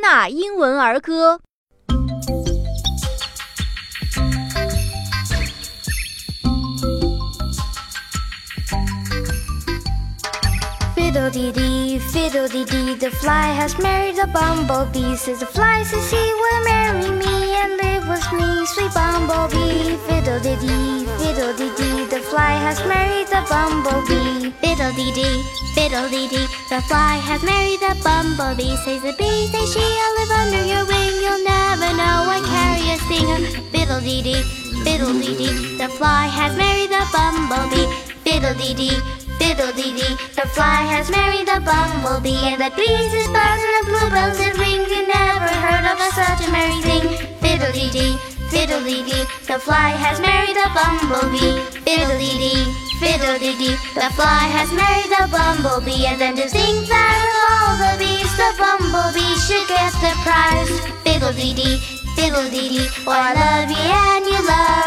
纳英文儿歌。Fiddle dee dee, fiddle dee dee, the fly has married the bumblebee. Says the fly says he will marry me and live with me, sweet bumblebee. Fiddle dee dee, fiddle dee dee, the fly has married the bumblebee. Fiddle dee dee, fiddle dee dee, the fly has married the bumblebee. Says the bee, says she, I'll live under your wing. You'll never know I carry a stinger. Fiddle dee dee, fiddle dee dee, the fly has married the bumblebee. Fiddle dee dee. Fiddle dee dee, the fly has married the bumblebee, and the bees is buzz and the bluebells that ring. You never heard of a such a merry thing. Fiddle dee dee, fiddle dee dee, the fly has married the bumblebee. Dee, the fly has married the bumblebee, and then to think that all the bees, the bumblebee should get the prize. Fiddle dee dee, fiddle dee dee, oh I love you and you love.